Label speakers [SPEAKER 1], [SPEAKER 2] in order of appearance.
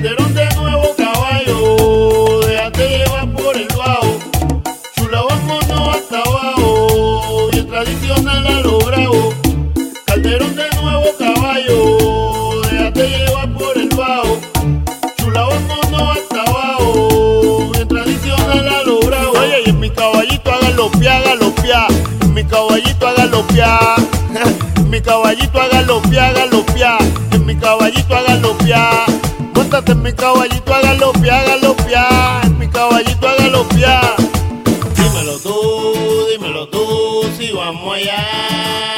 [SPEAKER 1] Calderón de nuevo caballo, déjate llevar por el bajo. Chula vámonos hasta abajo, bien tradicional a lo. Calderón de nuevo caballo, déjate llevar por el bajo. Chula vámonos hasta abajo, bien tradicional a lo. Oye, y en mi caballito haga los pia, haga los pia. En mi caballito haga los pia. En mi caballito haga los pia, haga los pia. En mi caballito haga los en mi caballito, pia, haga los pia. En mi caballito haga los pia. Dímelo tú, dímelo tú, si vamos allá.